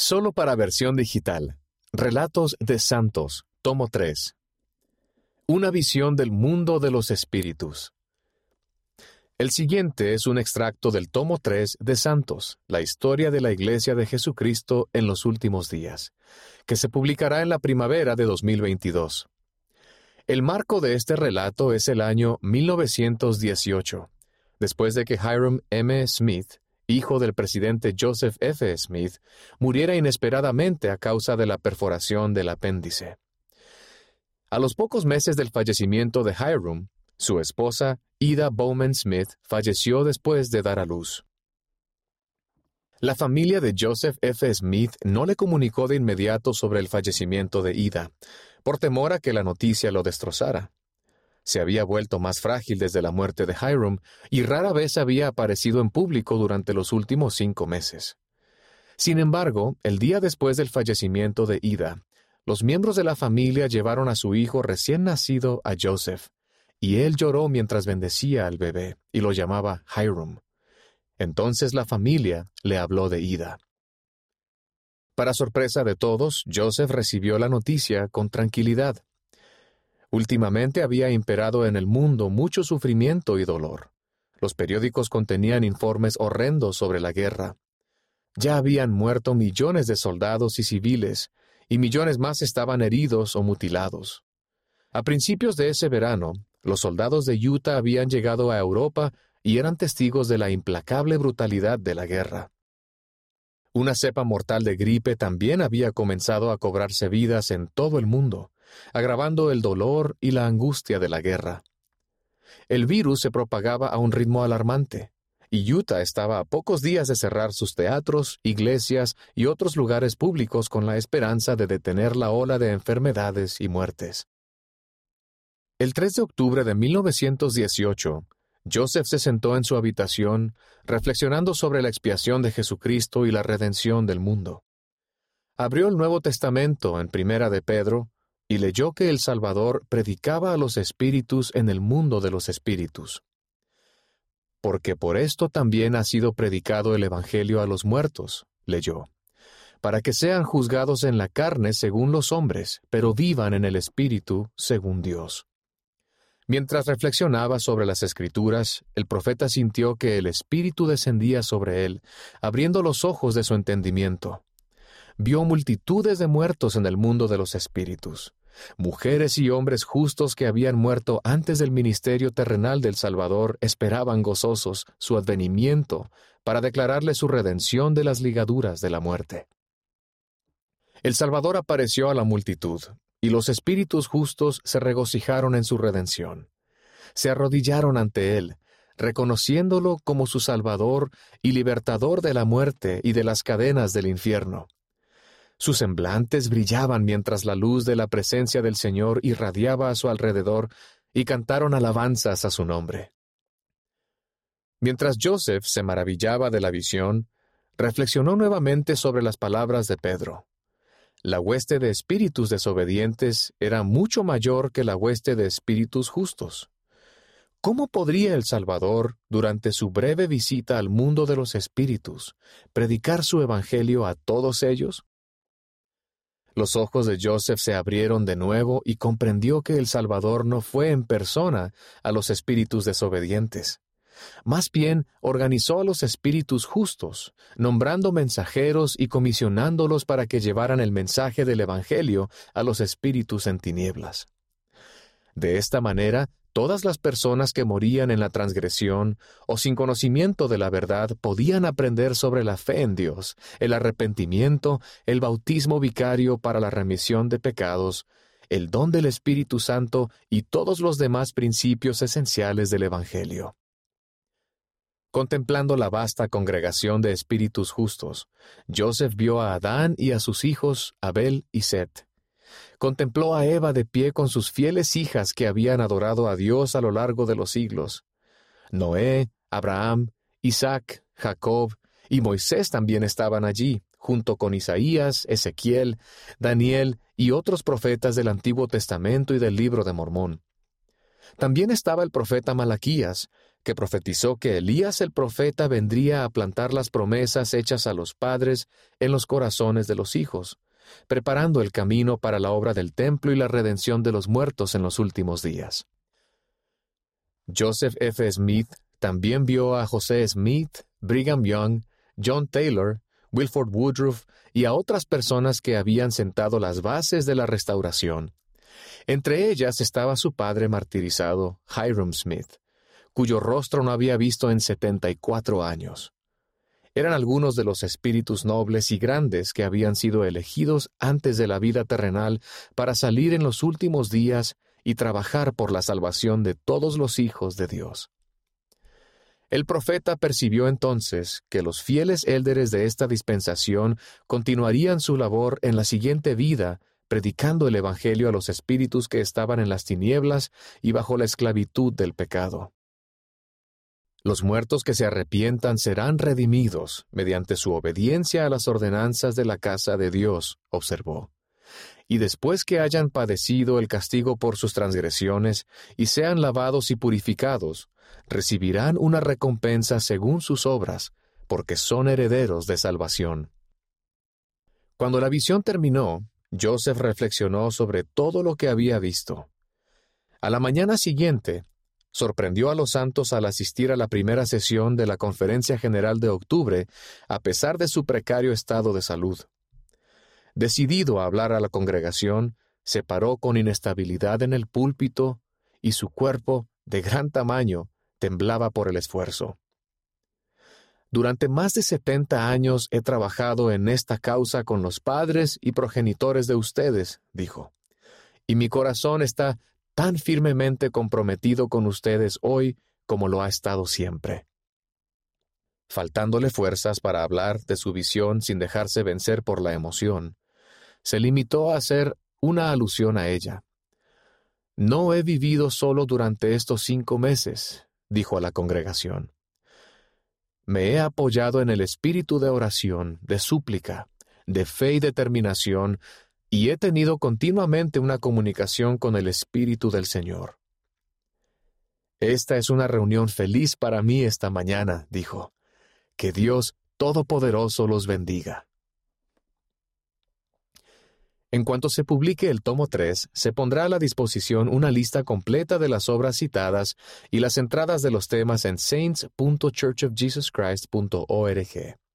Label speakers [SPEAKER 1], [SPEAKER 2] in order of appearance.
[SPEAKER 1] Solo para versión digital. Relatos de Santos, tomo 3. Una visión del mundo de los espíritus. El siguiente es un extracto del tomo 3 de Santos, la historia de la Iglesia de Jesucristo en los últimos días, que se publicará en la primavera de 2022. El marco de este relato es el año 1918, después de que Hiram M. Smith hijo del presidente Joseph F. Smith, muriera inesperadamente a causa de la perforación del apéndice. A los pocos meses del fallecimiento de Hiram, su esposa, Ida Bowman Smith, falleció después de dar a luz. La familia de Joseph F. Smith no le comunicó de inmediato sobre el fallecimiento de Ida, por temor a que la noticia lo destrozara se había vuelto más frágil desde la muerte de Hiram y rara vez había aparecido en público durante los últimos cinco meses. Sin embargo, el día después del fallecimiento de Ida, los miembros de la familia llevaron a su hijo recién nacido a Joseph, y él lloró mientras bendecía al bebé y lo llamaba Hiram. Entonces la familia le habló de Ida. Para sorpresa de todos, Joseph recibió la noticia con tranquilidad. Últimamente había imperado en el mundo mucho sufrimiento y dolor. Los periódicos contenían informes horrendos sobre la guerra. Ya habían muerto millones de soldados y civiles, y millones más estaban heridos o mutilados. A principios de ese verano, los soldados de Utah habían llegado a Europa y eran testigos de la implacable brutalidad de la guerra. Una cepa mortal de gripe también había comenzado a cobrarse vidas en todo el mundo, agravando el dolor y la angustia de la guerra. El virus se propagaba a un ritmo alarmante, y Utah estaba a pocos días de cerrar sus teatros, iglesias y otros lugares públicos con la esperanza de detener la ola de enfermedades y muertes. El 3 de octubre de 1918, Joseph se sentó en su habitación, reflexionando sobre la expiación de Jesucristo y la redención del mundo. Abrió el Nuevo Testamento en Primera de Pedro y leyó que el Salvador predicaba a los espíritus en el mundo de los espíritus. Porque por esto también ha sido predicado el Evangelio a los muertos, leyó, para que sean juzgados en la carne según los hombres, pero vivan en el espíritu según Dios. Mientras reflexionaba sobre las escrituras, el profeta sintió que el Espíritu descendía sobre él, abriendo los ojos de su entendimiento. Vio multitudes de muertos en el mundo de los espíritus Mujeres y hombres justos que habían muerto antes del ministerio terrenal del Salvador esperaban gozosos su advenimiento para declararle su redención de las ligaduras de la muerte. El Salvador apareció a la multitud, y los espíritus justos se regocijaron en su redención. Se arrodillaron ante él, reconociéndolo como su Salvador y libertador de la muerte y de las cadenas del infierno. Sus semblantes brillaban mientras la luz de la presencia del Señor irradiaba a su alrededor y cantaron alabanzas a su nombre. Mientras Joseph se maravillaba de la visión, reflexionó nuevamente sobre las palabras de Pedro. La hueste de espíritus desobedientes era mucho mayor que la hueste de espíritus justos. ¿Cómo podría el Salvador, durante su breve visita al mundo de los espíritus, predicar su Evangelio a todos ellos? Los ojos de Joseph se abrieron de nuevo y comprendió que el Salvador no fue en persona a los espíritus desobedientes. Más bien organizó a los espíritus justos, nombrando mensajeros y comisionándolos para que llevaran el mensaje del Evangelio a los espíritus en tinieblas. De esta manera, Todas las personas que morían en la transgresión o sin conocimiento de la verdad podían aprender sobre la fe en Dios, el arrepentimiento, el bautismo vicario para la remisión de pecados, el don del Espíritu Santo y todos los demás principios esenciales del Evangelio. Contemplando la vasta congregación de espíritus justos, Joseph vio a Adán y a sus hijos Abel y Set Contempló a Eva de pie con sus fieles hijas que habían adorado a Dios a lo largo de los siglos. Noé, Abraham, Isaac, Jacob y Moisés también estaban allí, junto con Isaías, Ezequiel, Daniel y otros profetas del Antiguo Testamento y del libro de Mormón. También estaba el profeta Malaquías, que profetizó que Elías el profeta vendría a plantar las promesas hechas a los padres en los corazones de los hijos, preparando el camino para la obra del templo y la redención de los muertos en los últimos días. Joseph F. Smith también vio a José Smith, Brigham Young, John Taylor, Wilford Woodruff y a otras personas que habían sentado las bases de la restauración. Entre ellas estaba su padre martirizado, Hiram Smith, cuyo rostro no había visto en setenta y cuatro años. Eran algunos de los espíritus nobles y grandes que habían sido elegidos antes de la vida terrenal para salir en los últimos días y trabajar por la salvación de todos los hijos de Dios. El profeta percibió entonces que los fieles élderes de esta dispensación continuarían su labor en la siguiente vida, predicando el Evangelio a los espíritus que estaban en las tinieblas y bajo la esclavitud del pecado. Los muertos que se arrepientan serán redimidos mediante su obediencia a las ordenanzas de la casa de Dios, observó. Y después que hayan padecido el castigo por sus transgresiones y sean lavados y purificados, recibirán una recompensa según sus obras, porque son herederos de salvación. Cuando la visión terminó, Joseph reflexionó sobre todo lo que había visto. A la mañana siguiente, sorprendió a los santos al asistir a la primera sesión de la Conferencia General de octubre, a pesar de su precario estado de salud. Decidido a hablar a la congregación, se paró con inestabilidad en el púlpito y su cuerpo, de gran tamaño, temblaba por el esfuerzo. Durante más de setenta años he trabajado en esta causa con los padres y progenitores de ustedes, dijo, y mi corazón está tan firmemente comprometido con ustedes hoy como lo ha estado siempre. Faltándole fuerzas para hablar de su visión sin dejarse vencer por la emoción, se limitó a hacer una alusión a ella. No he vivido solo durante estos cinco meses, dijo a la congregación. Me he apoyado en el espíritu de oración, de súplica, de fe y determinación, y he tenido continuamente una comunicación con el Espíritu del Señor. Esta es una reunión feliz para mí esta mañana, dijo. Que Dios Todopoderoso los bendiga. En cuanto se publique el tomo 3, se pondrá a la disposición una lista completa de las obras citadas y las entradas de los temas en saints.churchofjesuschrist.org.